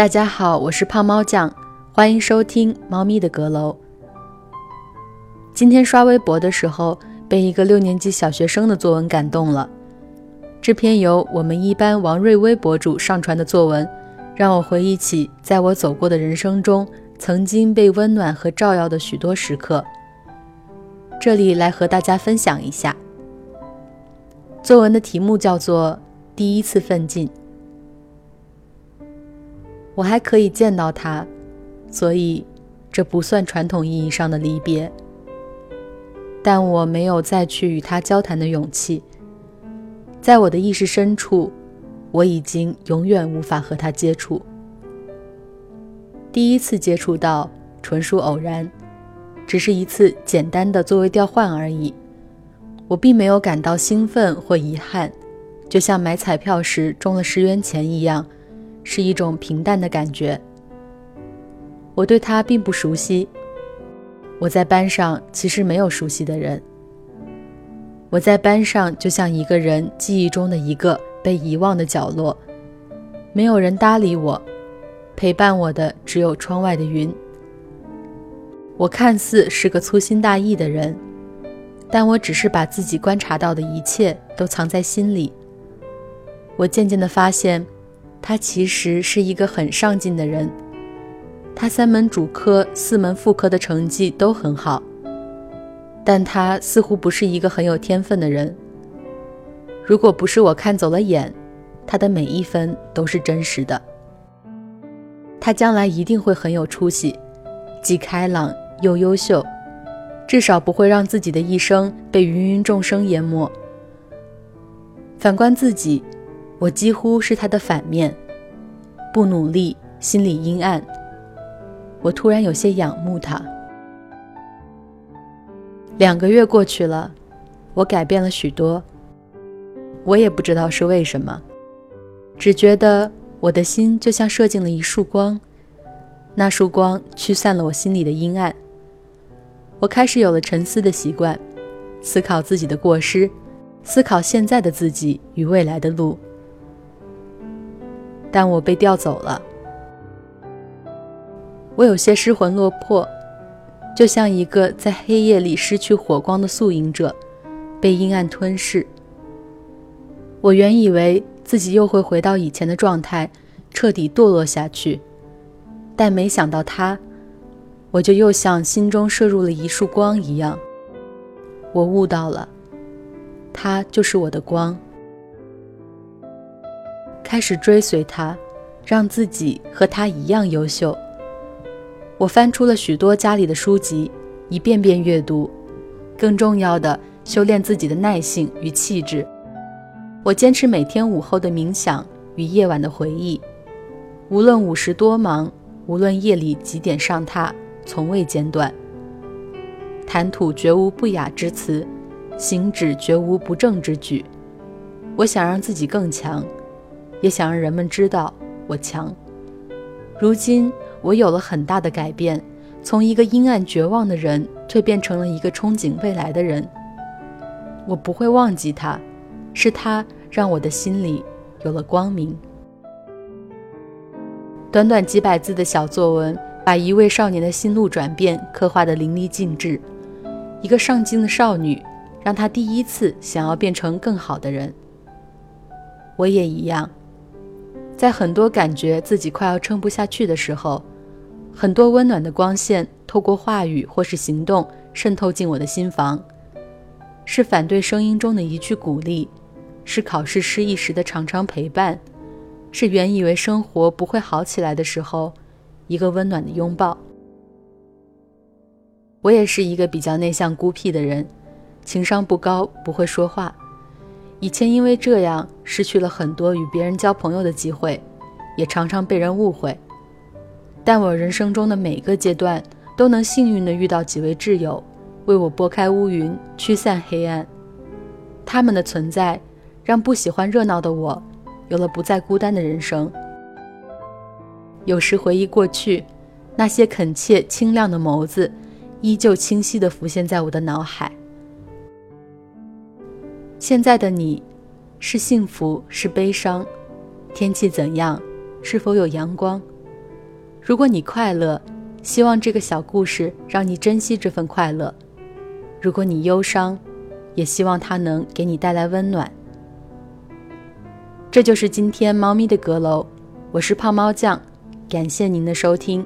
大家好，我是胖猫酱，欢迎收听《猫咪的阁楼》。今天刷微博的时候，被一个六年级小学生的作文感动了。这篇由我们一班王瑞微博主上传的作文，让我回忆起在我走过的人生中，曾经被温暖和照耀的许多时刻。这里来和大家分享一下。作文的题目叫做《第一次奋进》。我还可以见到他，所以这不算传统意义上的离别。但我没有再去与他交谈的勇气。在我的意识深处，我已经永远无法和他接触。第一次接触到，纯属偶然，只是一次简单的座位调换而已。我并没有感到兴奋或遗憾，就像买彩票时中了十元钱一样。是一种平淡的感觉。我对他并不熟悉。我在班上其实没有熟悉的人。我在班上就像一个人记忆中的一个被遗忘的角落，没有人搭理我，陪伴我的只有窗外的云。我看似是个粗心大意的人，但我只是把自己观察到的一切都藏在心里。我渐渐地发现。他其实是一个很上进的人，他三门主科、四门副科的成绩都很好，但他似乎不是一个很有天分的人。如果不是我看走了眼，他的每一分都是真实的。他将来一定会很有出息，既开朗又优秀，至少不会让自己的一生被芸芸众生淹没。反观自己。我几乎是他的反面，不努力，心里阴暗。我突然有些仰慕他。两个月过去了，我改变了许多。我也不知道是为什么，只觉得我的心就像射进了一束光，那束光驱散了我心里的阴暗。我开始有了沉思的习惯，思考自己的过失，思考现在的自己与未来的路。但我被调走了，我有些失魂落魄，就像一个在黑夜里失去火光的宿营者，被阴暗吞噬。我原以为自己又会回到以前的状态，彻底堕落下去，但没想到他，我就又像心中射入了一束光一样，我悟到了，他就是我的光。开始追随他，让自己和他一样优秀。我翻出了许多家里的书籍，一遍遍阅读。更重要的，修炼自己的耐性与气质。我坚持每天午后的冥想与夜晚的回忆，无论午时多忙，无论夜里几点上榻，从未间断。谈吐绝无不雅之词，行止绝无不正之举。我想让自己更强。也想让人们知道我强。如今我有了很大的改变，从一个阴暗绝望的人蜕变成了一个憧憬未来的人。我不会忘记他，是他让我的心里有了光明。短短几百字的小作文，把一位少年的心路转变刻画得淋漓尽致。一个上进的少女，让她第一次想要变成更好的人。我也一样。在很多感觉自己快要撑不下去的时候，很多温暖的光线透过话语或是行动渗透进我的心房，是反对声音中的一句鼓励，是考试失意时的常常陪伴，是原以为生活不会好起来的时候，一个温暖的拥抱。我也是一个比较内向孤僻的人，情商不高，不会说话。以前因为这样失去了很多与别人交朋友的机会，也常常被人误会。但我人生中的每个阶段都能幸运地遇到几位挚友，为我拨开乌云，驱散黑暗。他们的存在，让不喜欢热闹的我，有了不再孤单的人生。有时回忆过去，那些恳切清亮的眸子，依旧清晰地浮现在我的脑海。现在的你，是幸福是悲伤？天气怎样？是否有阳光？如果你快乐，希望这个小故事让你珍惜这份快乐；如果你忧伤，也希望它能给你带来温暖。这就是今天猫咪的阁楼，我是胖猫酱，感谢您的收听。